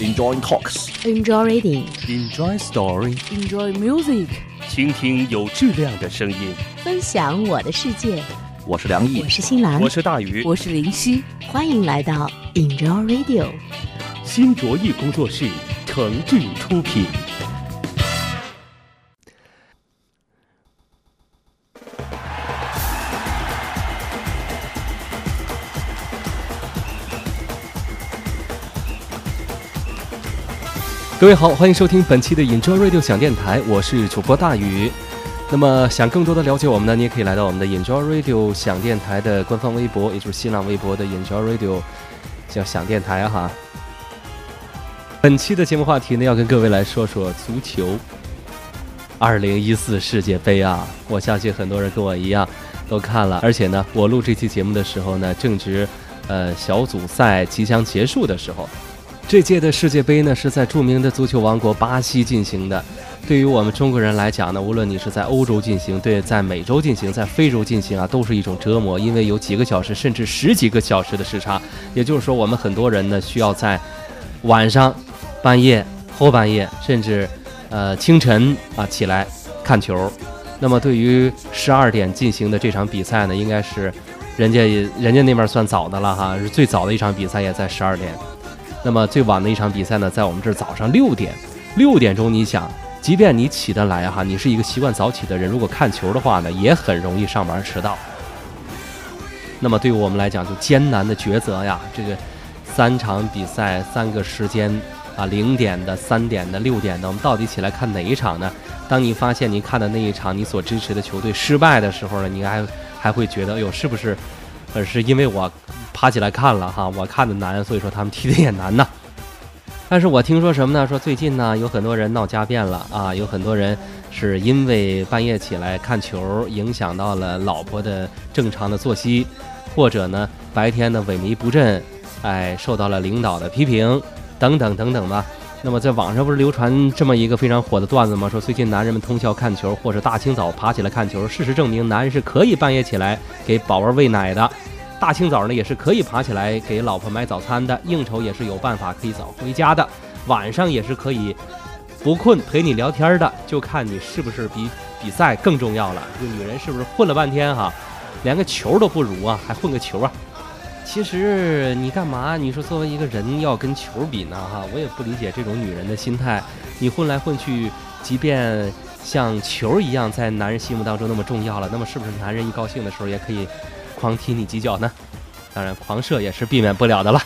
Enjoy talks. Enjoy reading. Enjoy story. Enjoy music. 倾听有质量的声音。分享我的世界。我是梁毅我，是新兰，我是大鱼，我是林夕，欢迎来到 Enjoy Radio。新卓艺工作室诚挚出品。各位好，欢迎收听本期的 Enjoy Radio 响电台，我是主播大宇。那么，想更多的了解我们呢，你也可以来到我们的 Enjoy Radio 响电台的官方微博，也就是新浪微博的 Enjoy Radio 叫响电台哈。本期的节目话题呢，要跟各位来说说足球。二零一四世界杯啊，我相信很多人跟我一样都看了，而且呢，我录这期节目的时候呢，正值呃小组赛即将结束的时候。这届的世界杯呢，是在著名的足球王国巴西进行的。对于我们中国人来讲呢，无论你是在欧洲进行，对，在美洲进行，在非洲进行啊，都是一种折磨，因为有几个小时甚至十几个小时的时差。也就是说，我们很多人呢，需要在晚上、半夜、后半夜，甚至呃清晨啊起来看球。那么，对于十二点进行的这场比赛呢，应该是人家人家那边算早的了哈，是最早的一场比赛也在十二点。那么最晚的一场比赛呢，在我们这儿早上六点，六点钟，你想，即便你起得来哈，你是一个习惯早起的人，如果看球的话呢，也很容易上班迟到。那么对于我们来讲，就艰难的抉择呀，这个三场比赛，三个时间啊，零点的、三点的、六点的，我们到底起来看哪一场呢？当你发现你看的那一场你所支持的球队失败的时候呢，你还还会觉得，哎呦，是不是，呃，是因为我。爬起来看了哈，我看的难，所以说他们踢的也难呐。但是我听说什么呢？说最近呢有很多人闹家变了啊，有很多人是因为半夜起来看球，影响到了老婆的正常的作息，或者呢白天呢萎靡不振，哎，受到了领导的批评等等等等吧。那么在网上不是流传这么一个非常火的段子吗？说最近男人们通宵看球，或者大清早爬起来看球。事实证明，男人是可以半夜起来给宝宝喂奶的。大清早呢，也是可以爬起来给老婆买早餐的，应酬也是有办法可以早回家的，晚上也是可以不困陪你聊天的，就看你是不是比比赛更重要了。就女人是不是混了半天哈，连个球都不如啊，还混个球啊？其实你干嘛？你说作为一个人要跟球比呢哈？我也不理解这种女人的心态。你混来混去，即便像球一样在男人心目当中那么重要了，那么是不是男人一高兴的时候也可以？狂踢你几脚呢？当然，狂射也是避免不了的了。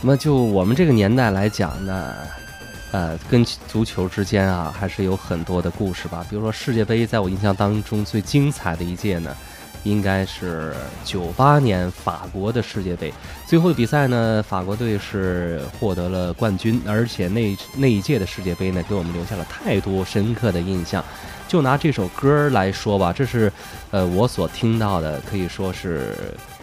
那么，就我们这个年代来讲呢，呃，跟足球之间啊，还是有很多的故事吧。比如说世界杯，在我印象当中最精彩的一届呢。应该是九八年法国的世界杯，最后的比赛呢，法国队是获得了冠军，而且那那一届的世界杯呢，给我们留下了太多深刻的印象。就拿这首歌来说吧，这是呃我所听到的，可以说是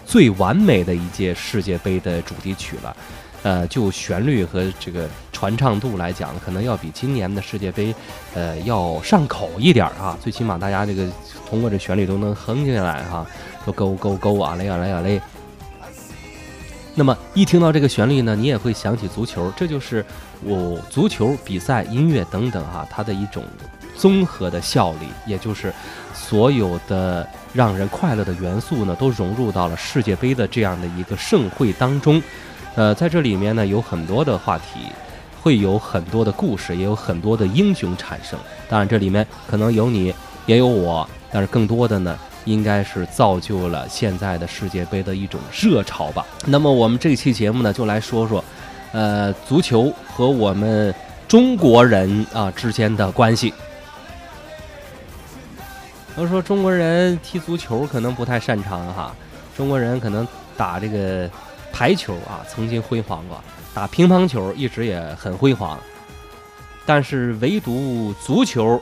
最完美的一届世界杯的主题曲了。呃，就旋律和这个传唱度来讲，可能要比今年的世界杯，呃，要上口一点啊。最起码大家这个通过这旋律都能哼起来哈，都勾勾勾啊嘞啊嘞啊嘞。那么一听到这个旋律呢，你也会想起足球，这就是我足球比赛、音乐等等哈，它的一种综合的效力，也就是所有的让人快乐的元素呢，都融入到了世界杯的这样的一个盛会当中。呃，在这里面呢，有很多的话题，会有很多的故事，也有很多的英雄产生。当然，这里面可能有你，也有我，但是更多的呢，应该是造就了现在的世界杯的一种热潮吧。那么，我们这期节目呢，就来说说，呃，足球和我们中国人啊之间的关系。都说中国人踢足球可能不太擅长哈，中国人可能打这个。排球啊，曾经辉煌过；打乒乓球一直也很辉煌，但是唯独足球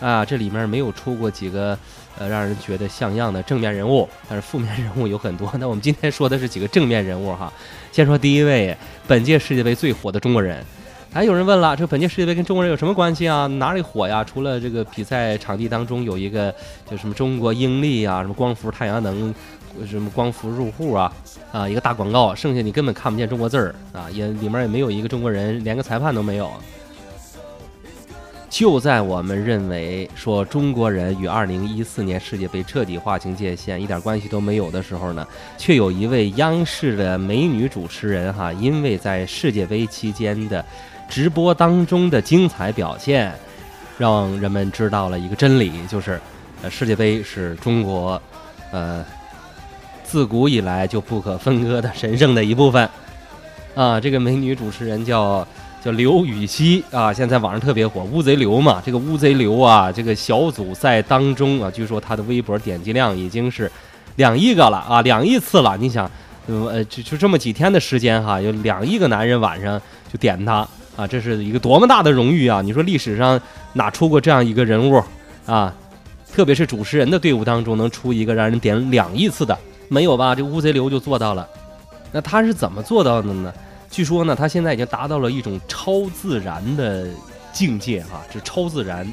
啊，这里面没有出过几个呃让人觉得像样的正面人物，但是负面人物有很多。那我们今天说的是几个正面人物哈。先说第一位，本届世界杯最火的中国人，还有人问了，这本届世界杯跟中国人有什么关系啊？哪里火呀？除了这个比赛场地当中有一个就什么中国英利啊，什么光伏太阳能，什么光伏入户啊，啊，一个大广告，剩下你根本看不见中国字儿啊，也里面也没有一个中国人，连个裁判都没有。就在我们认为说中国人与2014年世界杯彻底划清界限，一点关系都没有的时候呢，却有一位央视的美女主持人哈，因为在世界杯期间的直播当中的精彩表现，让人们知道了一个真理，就是呃，世界杯是中国呃自古以来就不可分割的神圣的一部分啊。这个美女主持人叫。叫刘禹锡啊，现在网上特别火，乌贼刘嘛。这个乌贼刘啊，这个小组赛当中啊，据说他的微博点击量已经是两亿个了啊，两亿次了。你想，呃，就就这么几天的时间哈，有两亿个男人晚上就点他啊，这是一个多么大的荣誉啊！你说历史上哪出过这样一个人物啊？特别是主持人的队伍当中能出一个让人点两亿次的，没有吧？这乌贼刘就做到了。那他是怎么做到的呢？据说呢，他现在已经达到了一种超自然的境界哈，这超自然，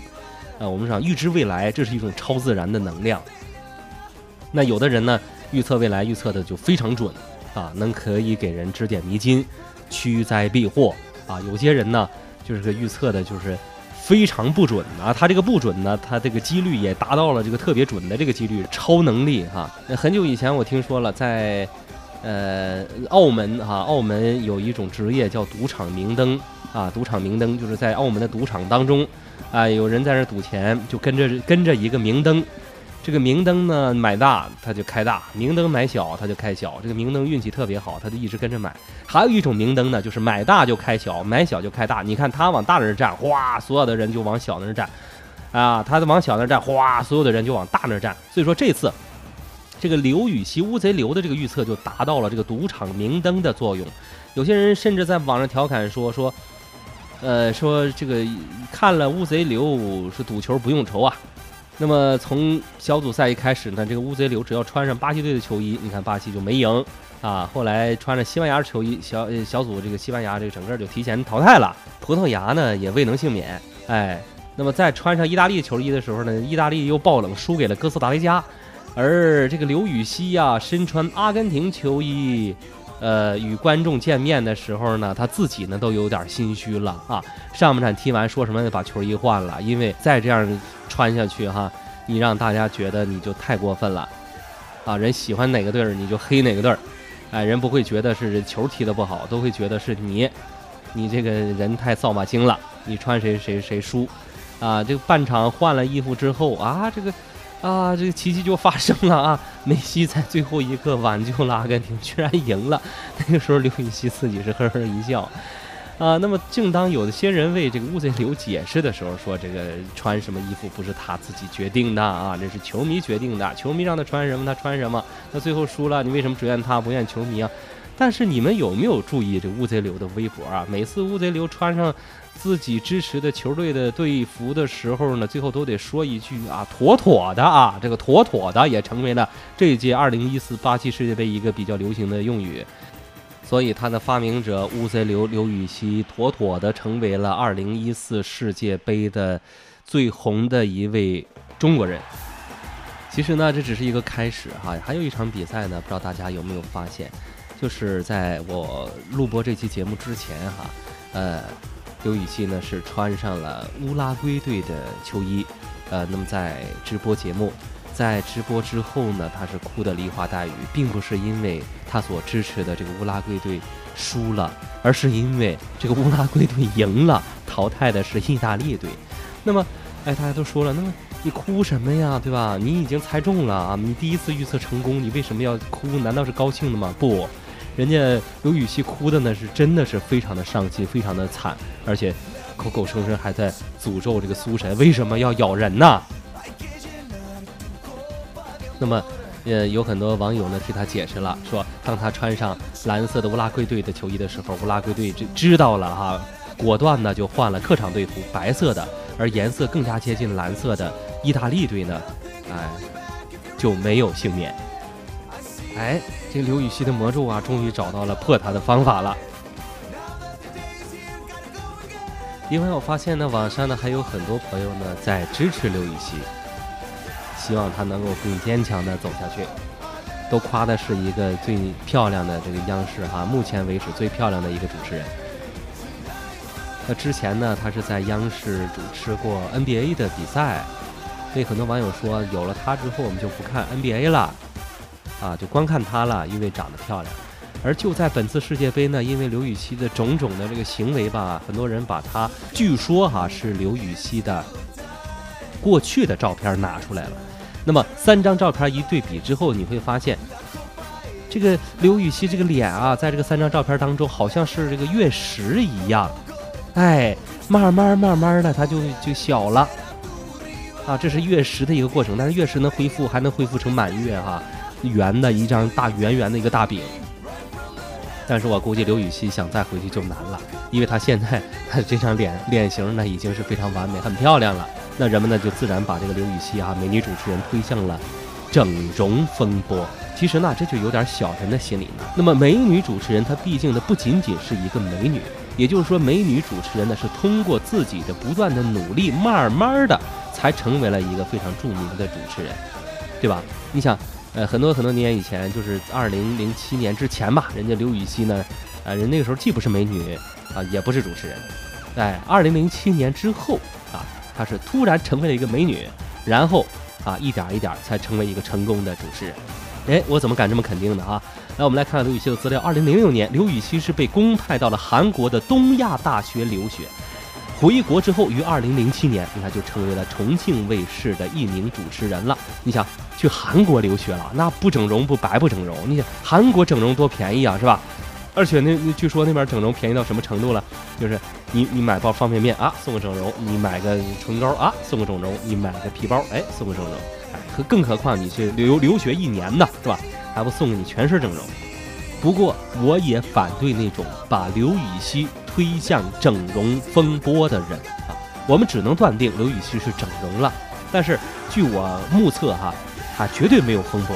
啊，我们讲预知未来，这是一种超自然的能量。那有的人呢，预测未来预测的就非常准啊，能可以给人指点迷津、驱灾避祸啊。有些人呢，就是个预测的就是非常不准啊，他这个不准呢，他这个几率也达到了这个特别准的这个几率，超能力哈。那很久以前我听说了，在。呃，澳门哈，澳门有一种职业叫赌场明灯啊，赌场明灯就是在澳门的赌场当中，啊，有人在那赌钱，就跟着跟着一个明灯，这个明灯呢买大他就开大，明灯买小他就开小，这个明灯运气特别好，他就一直跟着买。还有一种明灯呢，就是买大就开小，买小就开大。你看他往大那儿站，哗，所有的人就往小那儿站，啊，他往小那儿站，哗，所有的人就往大那儿站。所以说这次。这个刘禹锡乌贼刘的这个预测就达到了这个赌场明灯的作用，有些人甚至在网上调侃说说，呃，说这个看了乌贼刘是赌球不用愁啊。那么从小组赛一开始呢，这个乌贼刘只要穿上巴西队的球衣，你看巴西就没赢啊。后来穿着西班牙球衣，小小组这个西班牙这个整个就提前淘汰了，葡萄牙呢也未能幸免。哎，那么在穿上意大利球衣的时候呢，意大利又爆冷输给了哥斯达黎加。而这个刘禹锡呀，身穿阿根廷球衣，呃，与观众见面的时候呢，他自己呢都有点心虚了啊。上半场踢完，说什么把球衣换了，因为再这样穿下去哈，你让大家觉得你就太过分了啊。人喜欢哪个队儿，你就黑哪个队儿，哎，人不会觉得是球踢得不好，都会觉得是你，你这个人太扫把星了，你穿谁谁谁输啊。这个半场换了衣服之后啊，这个。啊，这个奇迹就发生了啊！梅西在最后一刻挽救了阿根廷，居然赢了。那个时候，刘禹锡自己是呵呵一笑。啊，那么正当有的些人为这个乌贼流解释的时候，说这个穿什么衣服不是他自己决定的啊，这是球迷决定的，球迷让他穿什么他穿什么。那最后输了，你为什么只怨他不怨球迷啊？但是你们有没有注意这乌贼流的微博啊？每次乌贼流穿上。自己支持的球队的队服的时候呢，最后都得说一句啊，妥妥的啊，这个妥妥的也成为了这一届二零一四巴西世界杯一个比较流行的用语。所以，他的发明者乌贼刘刘禹锡妥妥的成为了二零一四世界杯的最红的一位中国人。其实呢，这只是一个开始哈，还有一场比赛呢，不知道大家有没有发现，就是在我录播这期节目之前哈，呃。刘禹锡呢是穿上了乌拉圭队的球衣，呃，那么在直播节目，在直播之后呢，他是哭得梨花带雨，并不是因为他所支持的这个乌拉圭队输了，而是因为这个乌拉圭队赢了，淘汰的是意大利队。那么，哎，大家都说了，那么你哭什么呀，对吧？你已经猜中了啊，你第一次预测成功，你为什么要哭？难道是高兴的吗？不。人家刘禹锡哭的呢，是真的是非常的伤心，非常的惨，而且口口声声还在诅咒这个苏神为什么要咬人呢？那么，呃，有很多网友呢替他解释了，说当他穿上蓝色的乌拉圭队的球衣的时候，乌拉圭队知知道了哈，果断呢就换了客场队服白色的，而颜色更加接近蓝色的意大利队呢，哎，就没有幸免。哎，这刘禹锡的魔咒啊，终于找到了破他的方法了。另外，我发现呢，网上呢还有很多朋友呢在支持刘禹锡，希望他能够更坚强的走下去。都夸的是一个最漂亮的这个央视哈，目前为止最漂亮的一个主持人。那之前呢，他是在央视主持过 NBA 的比赛，所以很多网友说，有了他之后，我们就不看 NBA 了，啊，就光看她了，因为长得漂亮。而就在本次世界杯呢，因为刘禹锡的种种的这个行为吧，很多人把他据说哈是刘禹锡的过去的照片拿出来了。那么三张照片一对比之后，你会发现，这个刘禹锡这个脸啊，在这个三张照片当中，好像是这个月食一样，哎，慢慢慢慢的，它就就小了，啊，这是月食的一个过程。但是月食能恢复，还能恢复成满月哈，圆的一张大圆圆的一个大饼。但是我估计刘禹锡想再回去就难了，因为他现在他这张脸脸型呢已经是非常完美、很漂亮了。那人们呢就自然把这个刘禹锡啊美女主持人推向了整容风波。其实呢这就有点小人的心理呢。那么美女主持人她毕竟呢不仅仅是一个美女，也就是说美女主持人呢是通过自己的不断的努力，慢慢的才成为了一个非常著名的主持人，对吧？你想。呃，很多很多年以前，就是二零零七年之前吧，人家刘禹锡呢，呃，人那个时候既不是美女啊，也不是主持人，在二零零七年之后啊，她是突然成为了一个美女，然后啊，一点一点才成为一个成功的主持人。哎，我怎么敢这么肯定呢？啊？来，我们来看看刘禹锡的资料。二零零六年，刘禹锡是被公派到了韩国的东亚大学留学。回国之后，于二零零七年，你看就成为了重庆卫视的一名主持人了。你想去韩国留学了，那不整容不白不整容。你想韩国整容多便宜啊，是吧？而且那据说那边整容便宜到什么程度了？就是你你买包方便面啊，送个整容；你买个唇膏啊，送个整容；你买个皮包，哎，送个整容。哎，可更何况你去留留学一年呢，是吧？还不送给你全身整容？不过我也反对那种把刘禹锡推向整容风波的人啊，我们只能断定刘禹锡是整容了，但是据我目测哈，他绝对没有风波。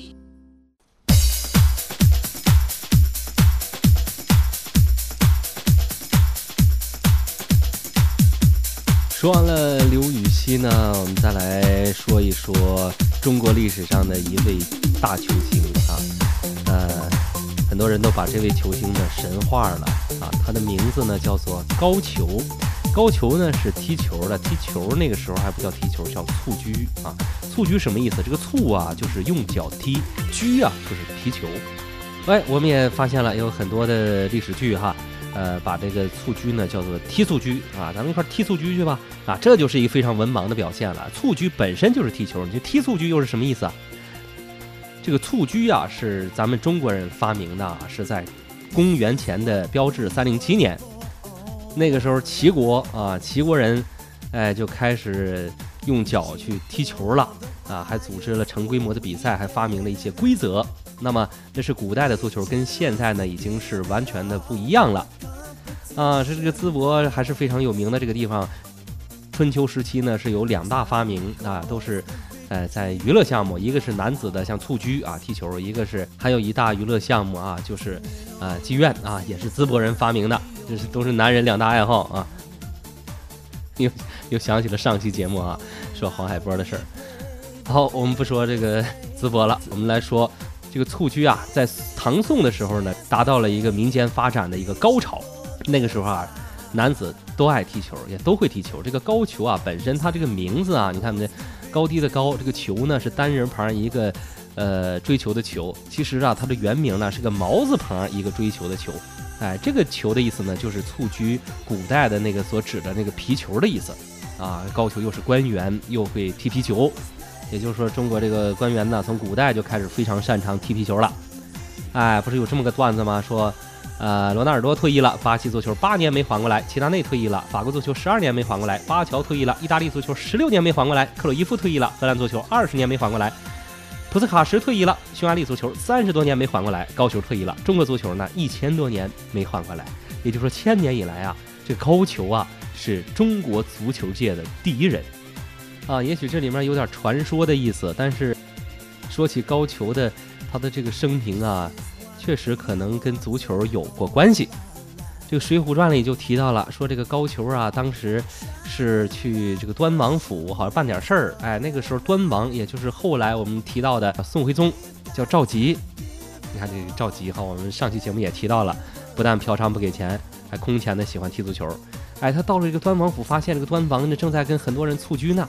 说完了刘禹锡呢，我们再来说一说中国历史上的一位大球星啊，呃，很多人都把这位球星呢神化了啊，他的名字呢叫做高俅，高俅呢是踢球的，踢球那个时候还不叫踢球，叫蹴鞠啊，蹴鞠什么意思？这个蹴啊就是用脚踢，鞠啊就是踢球。哎，我们也发现了有很多的历史剧哈。呃，把这个蹴鞠呢叫做踢蹴鞠啊，咱们一块踢蹴鞠去吧啊，这就是一个非常文盲的表现了。蹴鞠本身就是踢球，你踢蹴鞠又是什么意思啊？这个蹴鞠啊是咱们中国人发明的，是在公元前的标志三零七年，那个时候齐国啊，齐国人哎就开始用脚去踢球了啊，还组织了成规模的比赛，还发明了一些规则。那么那是古代的足球，跟现在呢已经是完全的不一样了，啊，是这个淄博还是非常有名的这个地方。春秋时期呢是有两大发明啊，都是，呃，在娱乐项目，一个是男子的像蹴鞠啊踢球，一个是还有一大娱乐项目啊，就是啊妓院啊，也是淄博人发明的，就是都是男人两大爱好啊。又又想起了上期节目啊，说黄海波的事儿。好，我们不说这个淄博了，我们来说。这个蹴鞠啊，在唐宋的时候呢，达到了一个民间发展的一个高潮。那个时候啊，男子都爱踢球，也都会踢球。这个高俅啊，本身他这个名字啊，你看没？高低的高，这个球呢是单人旁一个，呃，追求的球。其实啊，它的原名呢是个毛字旁一个追求的球。哎，这个球的意思呢，就是蹴鞠古代的那个所指的那个皮球的意思。啊，高俅又是官员，又会踢皮球，也就是说，中国这个官员呢，从古代就开始非常擅长踢皮球了。哎，不是有这么个段子吗？说，呃，罗纳尔多退役了，巴西足球八年没缓过来；齐达内退役了，法国足球十二年没缓过来；巴乔退役了，意大利足球十六年没缓过来；克鲁伊夫退役了，荷兰足球二十年没缓过来；普斯卡什退役了，匈牙利足球三十多年没缓过来；高俅退役了，中国足球呢一千多年没缓过来。也就是说，千年以来啊，这高俅啊是中国足球界的第一人啊。也许这里面有点传说的意思，但是说起高俅的他的这个生平啊，确实可能跟足球有过关系。这个《水浒传》里就提到了，说这个高俅啊，当时是去这个端王府，好像办点事儿。哎，那个时候端王，也就是后来我们提到的宋徽宗，叫赵佶。你看这个赵佶哈，我们上期节目也提到了。不但嫖娼不给钱，还空前的喜欢踢足球。哎，他到了这个端王府，发现这个端王呢正在跟很多人蹴鞠呢，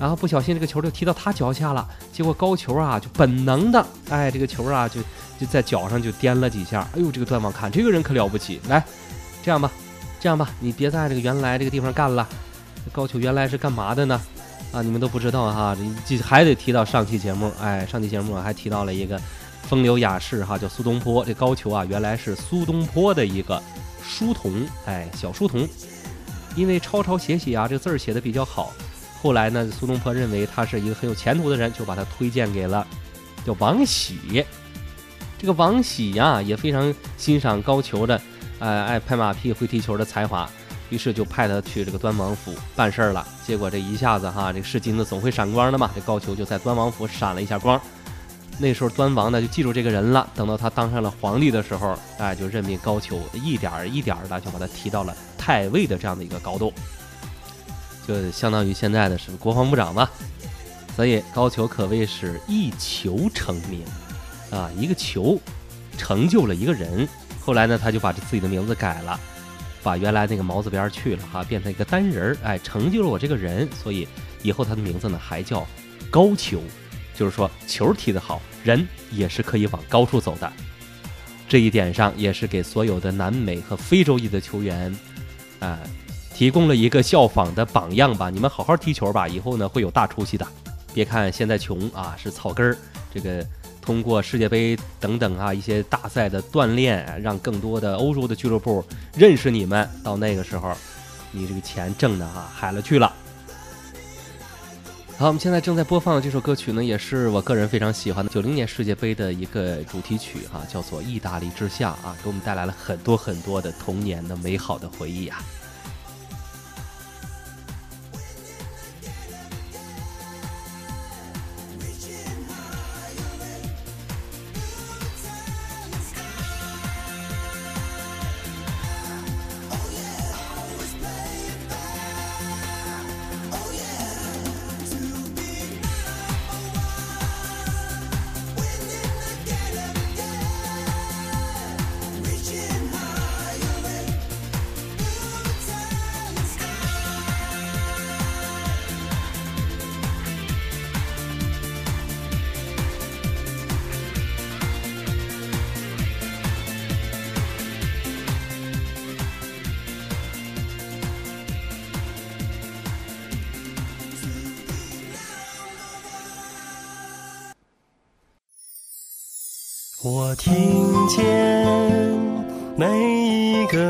然后不小心这个球就踢到他脚下了。结果高俅啊就本能的，哎，这个球啊就就在脚上就颠了几下。哎呦，这个段王看这个人可了不起，来，这样吧，这样吧，你别在这个原来这个地方干了。高俅原来是干嘛的呢？啊，你们都不知道哈，这还得提到上期节目。哎，上期节目还提到了一个。风流雅士哈，叫苏东坡。这高俅啊，原来是苏东坡的一个书童，哎，小书童。因为抄抄写写啊，这字儿写的比较好。后来呢，苏东坡认为他是一个很有前途的人，就把他推荐给了叫王喜。这个王喜呀，也非常欣赏高俅的，哎，爱拍马屁、会踢球的才华，于是就派他去这个端王府办事儿了。结果这一下子哈，这个是金子总会闪光的嘛，这高俅就在端王府闪了一下光。那时候端王呢就记住这个人了，等到他当上了皇帝的时候，哎，就任命高俅，一点一点的就把他提到了太尉的这样的一个高度，就相当于现在的是国防部长嘛。所以高俅可谓是一球成名，啊，一个球成就了一个人。后来呢，他就把这自己的名字改了，把原来那个毛字边去了哈，变成一个单人儿，哎，成就了我这个人。所以以后他的名字呢还叫高俅。就是说，球踢得好，人也是可以往高处走的。这一点上，也是给所有的南美和非洲裔的球员，啊，提供了一个效仿的榜样吧。你们好好踢球吧，以后呢会有大出息的。别看现在穷啊，是草根儿。这个通过世界杯等等啊一些大赛的锻炼，让更多的欧洲的俱乐部认识你们。到那个时候，你这个钱挣的啊海了去了。好，我们现在正在播放的这首歌曲呢，也是我个人非常喜欢的九零年世界杯的一个主题曲哈，叫做《意大利之夏》啊，给我们带来了很多很多的童年的美好的回忆啊。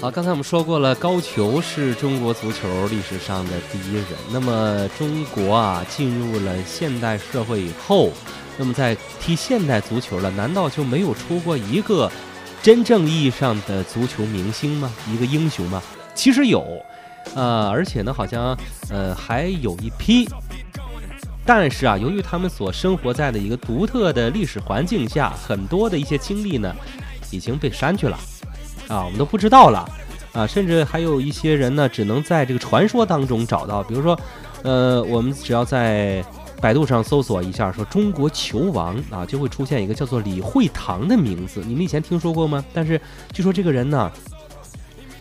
好，刚才我们说过了，高俅是中国足球历史上的第一人。那么，中国啊，进入了现代社会以后，那么在踢现代足球了，难道就没有出过一个真正意义上的足球明星吗？一个英雄吗？其实有，呃，而且呢，好像呃还有一批，但是啊，由于他们所生活在的一个独特的历史环境下，很多的一些经历呢，已经被删去了。啊，我们都不知道了，啊，甚至还有一些人呢，只能在这个传说当中找到。比如说，呃，我们只要在百度上搜索一下，说中国球王啊，就会出现一个叫做李惠堂的名字。你们以前听说过吗？但是据说这个人呢，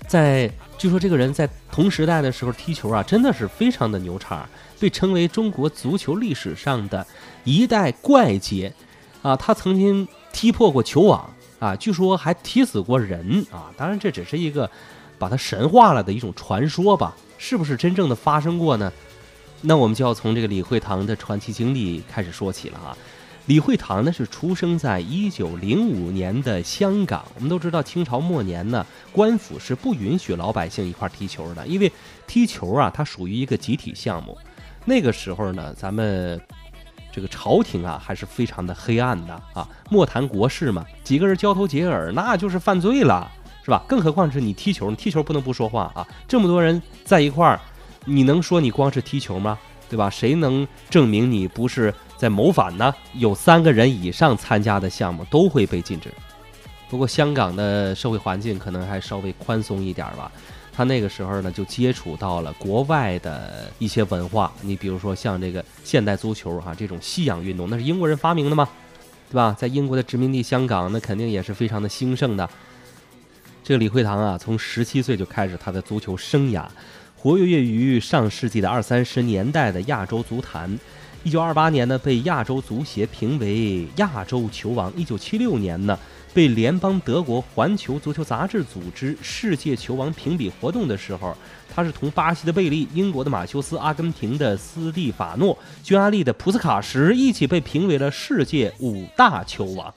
在据说这个人在同时代的时候踢球啊，真的是非常的牛叉，被称为中国足球历史上的一代怪杰啊。他曾经踢破过球网啊，据说还踢死过人啊。当然，这只是一个把他神化了的一种传说吧，是不是真正的发生过呢？那我们就要从这个李惠堂的传奇经历开始说起了哈。李惠堂呢是出生在一九零五年的香港。我们都知道清朝末年呢，官府是不允许老百姓一块踢球的，因为踢球啊，它属于一个集体项目。那个时候呢，咱们这个朝廷啊还是非常的黑暗的啊。莫谈国事嘛，几个人交头接耳，那就是犯罪了，是吧？更何况是你踢球，你踢球不能不说话啊。这么多人在一块儿。你能说你光是踢球吗？对吧？谁能证明你不是在谋反呢？有三个人以上参加的项目都会被禁止。不过香港的社会环境可能还稍微宽松一点吧。他那个时候呢，就接触到了国外的一些文化。你比如说像这个现代足球哈，这种西洋运动，那是英国人发明的嘛，对吧？在英国的殖民地香港，那肯定也是非常的兴盛的。这个李惠堂啊，从十七岁就开始他的足球生涯。活跃于上世纪的二三十年代的亚洲足坛，一九二八年呢被亚洲足协评为亚洲球王，一九七六年呢被联邦德国环球足球杂志组织世界球王评比活动的时候，他是同巴西的贝利、英国的马修斯、阿根廷的斯蒂法诺、匈牙利的普斯卡什一起被评为了世界五大球王。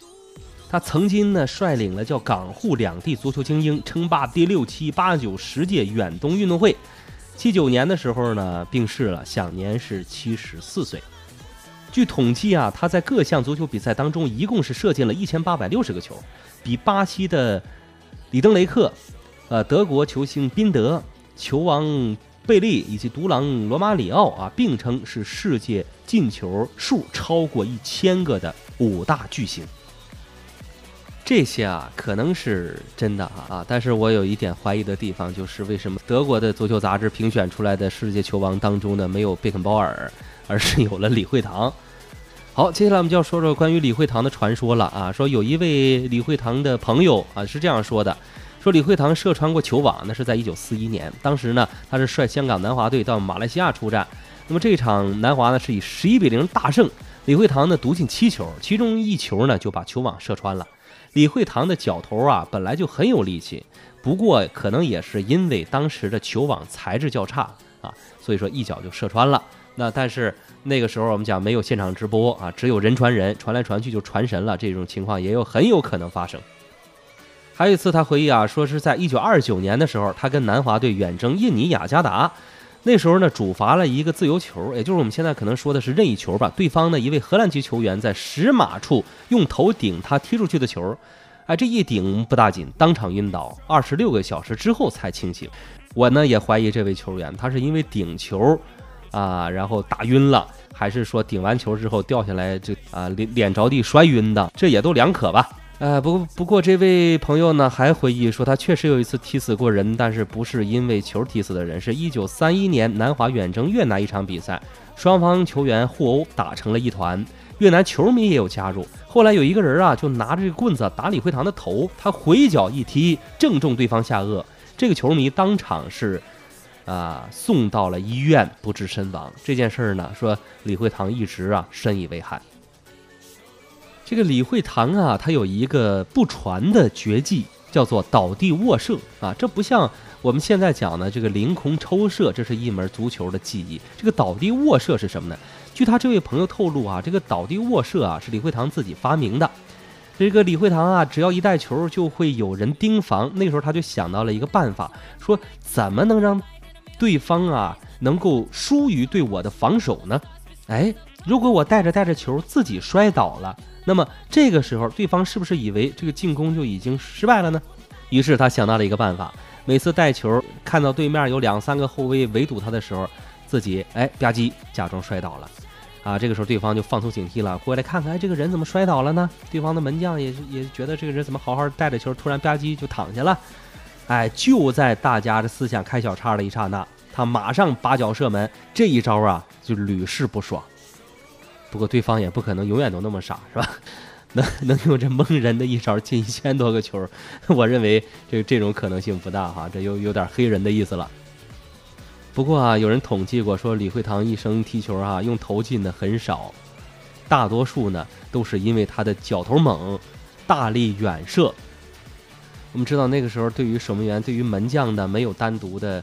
他曾经呢率领了叫港沪两地足球精英称霸第六、七、八、九十届远东运动会。七九年的时候呢，病逝了，享年是七十四岁。据统计啊，他在各项足球比赛当中一共是射进了一千八百六十个球，比巴西的里登雷克、呃德国球星宾德、球王贝利以及独狼罗马里奥啊并称是世界进球数超过一千个的五大巨星。这些啊，可能是真的啊啊！但是我有一点怀疑的地方，就是为什么德国的足球杂志评选出来的世界球王当中呢，没有贝肯鲍尔，而是有了李惠堂？好，接下来我们就要说说关于李惠堂的传说了啊！说有一位李惠堂的朋友啊是这样说的：说李惠堂射穿过球网，那是在一九四一年，当时呢他是率香港南华队到马来西亚出战，那么这场南华呢是以十一比零大胜，李惠堂呢独进七球，其中一球呢就把球网射穿了。李惠堂的脚头啊，本来就很有力气，不过可能也是因为当时的球网材质较差啊，所以说一脚就射穿了。那但是那个时候我们讲没有现场直播啊，只有人传人，传来传去就传神了，这种情况也有很有可能发生。还有一次他回忆啊，说是在一九二九年的时候，他跟南华队远征印尼雅加达。那时候呢，主罚了一个自由球，也就是我们现在可能说的是任意球吧。对方呢，一位荷兰籍球员在十码处用头顶他踢出去的球，哎，这一顶不大紧，当场晕倒，二十六个小时之后才清醒。我呢也怀疑这位球员他是因为顶球啊，然后打晕了，还是说顶完球之后掉下来就啊脸脸着地摔晕的，这也都两可吧。呃，不不过，这位朋友呢还回忆说，他确实有一次踢死过人，但是不是因为球踢死的人，是一九三一年南华远征越南一场比赛，双方球员互殴打成了一团，越南球迷也有加入。后来有一个人啊，就拿着这个棍子打李惠堂的头，他回脚一踢，正中对方下颚，这个球迷当场是啊送到了医院，不治身亡。这件事儿呢，说李惠堂一直啊深以为憾。这个李惠堂啊，他有一个不传的绝技，叫做倒地卧射啊。这不像我们现在讲的这个凌空抽射，这是一门足球的技艺。这个倒地卧射是什么呢？据他这位朋友透露啊，这个倒地卧射啊是李惠堂自己发明的。这个李惠堂啊，只要一带球就会有人盯防。那时候他就想到了一个办法，说怎么能让对方啊能够疏于对我的防守呢？哎，如果我带着带着球自己摔倒了。那么这个时候，对方是不是以为这个进攻就已经失败了呢？于是他想到了一个办法：每次带球看到对面有两三个后卫围堵他的时候，自己哎吧唧假装摔倒了，啊，这个时候对方就放松警惕了，过来看看，哎，这个人怎么摔倒了呢？对方的门将也也觉得这个人怎么好好带着球，突然吧唧就躺下了，哎，就在大家的思想开小差的一刹那，他马上拔脚射门，这一招啊就屡试不爽。不过对方也不可能永远都那么傻，是吧？能能用这蒙人的一招进一千多个球，我认为这这种可能性不大哈，这有有点黑人的意思了。不过啊，有人统计过说李惠堂一生踢球啊用头进的很少，大多数呢都是因为他的脚头猛，大力远射。我们知道那个时候对于守门员、对于门将呢，没有单独的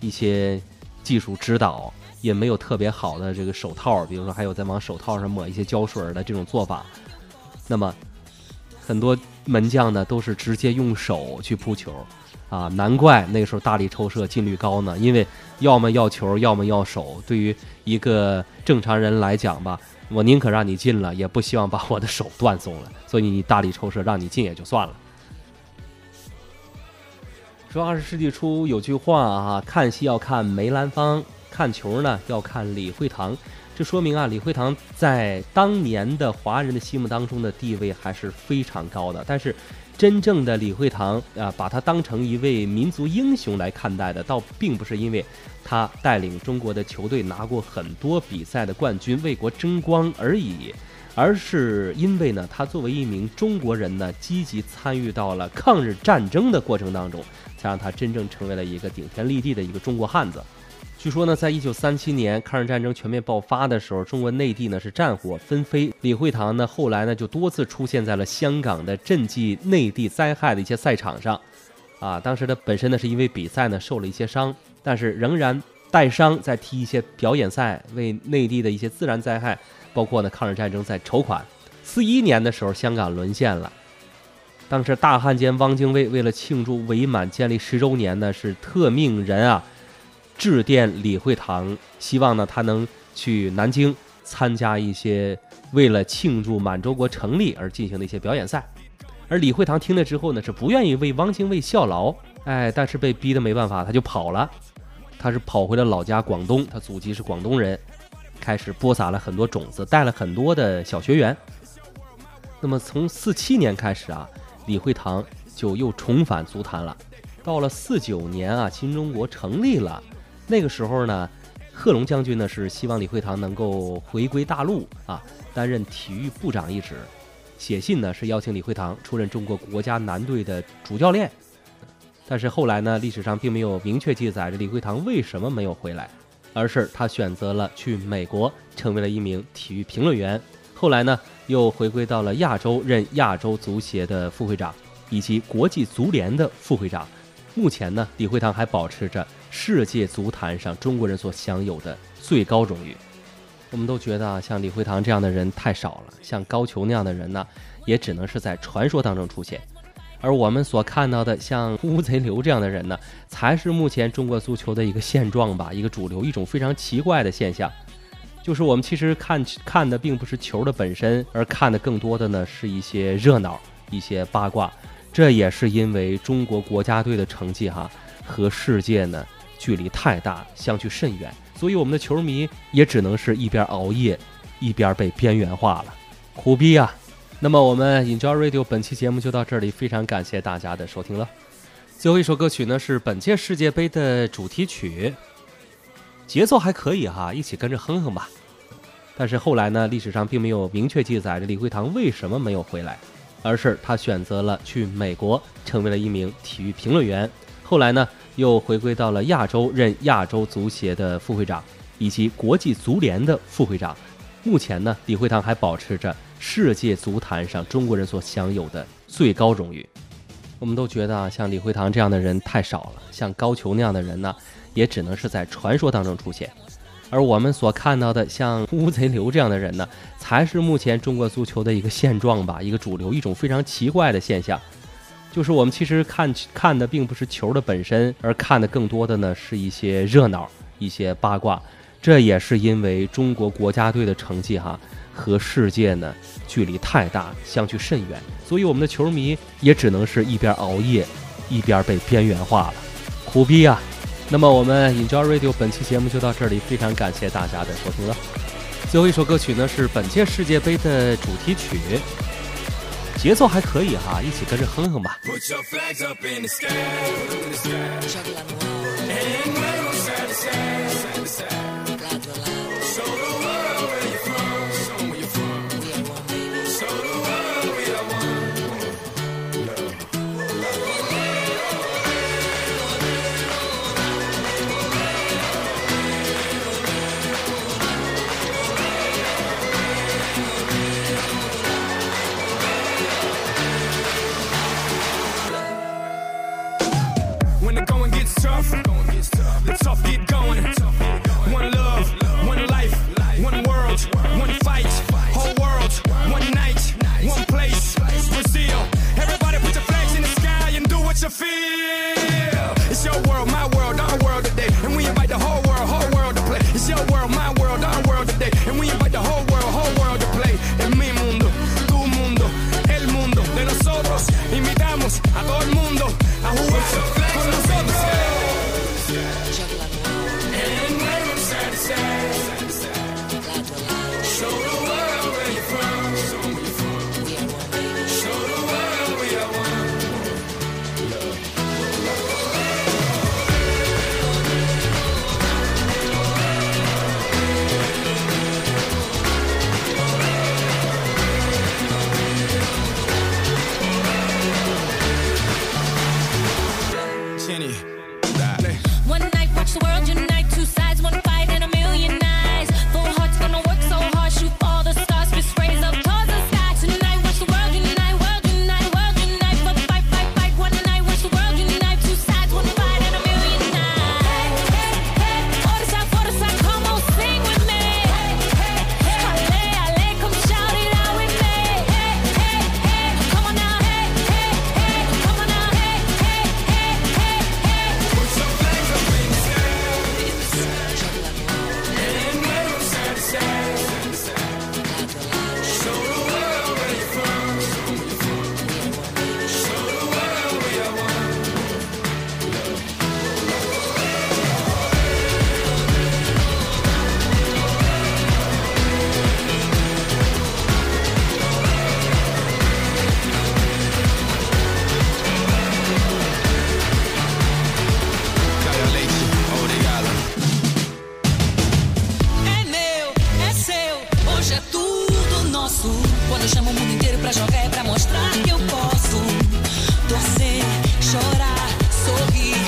一些技术指导，也没有特别好的这个手套，比如说还有在往手套上抹一些胶水的这种做法。那么，很多门将呢都是直接用手去扑球，啊，难怪那个时候大力抽射进率高呢。因为要么要球，要么要手。对于一个正常人来讲吧，我宁可让你进了，也不希望把我的手断送了。所以你大力抽射让你进也就算了。说二十世纪初有句话啊，看戏要看梅兰芳，看球呢要看李惠堂。这说明啊，李惠堂在当年的华人的心目当中的地位还是非常高的。但是，真正的李惠堂啊，把他当成一位民族英雄来看待的，倒并不是因为他带领中国的球队拿过很多比赛的冠军，为国争光而已，而是因为呢，他作为一名中国人呢，积极参与到了抗日战争的过程当中，才让他真正成为了一个顶天立地的一个中国汉子。据说呢，在一九三七年抗日战争全面爆发的时候，中国内地呢是战火纷飞。李惠堂呢后来呢就多次出现在了香港的赈济内地灾害的一些赛场上，啊，当时他本身呢是因为比赛呢受了一些伤，但是仍然带伤在踢一些表演赛，为内地的一些自然灾害，包括呢抗日战争在筹款。四一年的时候，香港沦陷了，当时大汉奸汪精卫为了庆祝伪满建立十周年呢，是特命人啊。致电李惠堂，希望呢他能去南京参加一些为了庆祝满洲国成立而进行的一些表演赛。而李惠堂听了之后呢，是不愿意为汪精卫效劳，哎，但是被逼得没办法，他就跑了。他是跑回了老家广东，他祖籍是广东人，开始播撒了很多种子，带了很多的小学员。那么从四七年开始啊，李惠堂就又重返足坛了。到了四九年啊，新中国成立了。那个时候呢，贺龙将军呢是希望李惠堂能够回归大陆啊，担任体育部长一职。写信呢是邀请李惠堂出任中国国家男队的主教练。但是后来呢，历史上并没有明确记载着李惠堂为什么没有回来，而是他选择了去美国，成为了一名体育评论员。后来呢，又回归到了亚洲，任亚洲足协的副会长以及国际足联的副会长。目前呢，李惠堂还保持着世界足坛上中国人所享有的最高荣誉。我们都觉得啊，像李惠堂这样的人太少了，像高俅那样的人呢，也只能是在传说当中出现。而我们所看到的像乌贼刘这样的人呢，才是目前中国足球的一个现状吧，一个主流，一种非常奇怪的现象，就是我们其实看看的并不是球的本身，而看的更多的呢是一些热闹、一些八卦。这也是因为中国国家队的成绩哈和世界呢距离太大，相距甚远，所以我们的球迷也只能是一边熬夜，一边被边缘化了，苦逼啊！那么我们 Enjoy Radio 本期节目就到这里，非常感谢大家的收听了。最后一首歌曲呢是本届世界杯的主题曲，节奏还可以哈，一起跟着哼哼吧。但是后来呢，历史上并没有明确记载着李惠堂为什么没有回来。而是他选择了去美国，成为了一名体育评论员。后来呢，又回归到了亚洲，任亚洲足协的副会长以及国际足联的副会长。目前呢，李惠堂还保持着世界足坛上中国人所享有的最高荣誉。我们都觉得啊，像李惠堂这样的人太少了，像高俅那样的人呢，也只能是在传说当中出现。而我们所看到的像乌贼刘这样的人呢，才是目前中国足球的一个现状吧，一个主流，一种非常奇怪的现象，就是我们其实看看的并不是球的本身，而看的更多的呢是一些热闹、一些八卦。这也是因为中国国家队的成绩哈和世界呢距离太大相距甚远。所以我们的球迷也只能是一边熬夜一边被边缘化了。苦逼啊！那么我们 enjoy radio 本期节目就到这里非常感谢大家的收听了。最后一首歌曲呢是本届世界杯的主题曲节奏还可以哈一起跟着哼哼吧。Put your flag up in the tough get going. One love, one life, one world, one fight, whole world, one night, one place, Brazil. Everybody put your flags in the sky and do what you feel. nosso. Quando eu chamo o mundo inteiro pra jogar é pra mostrar que eu posso torcer, chorar, sorrir.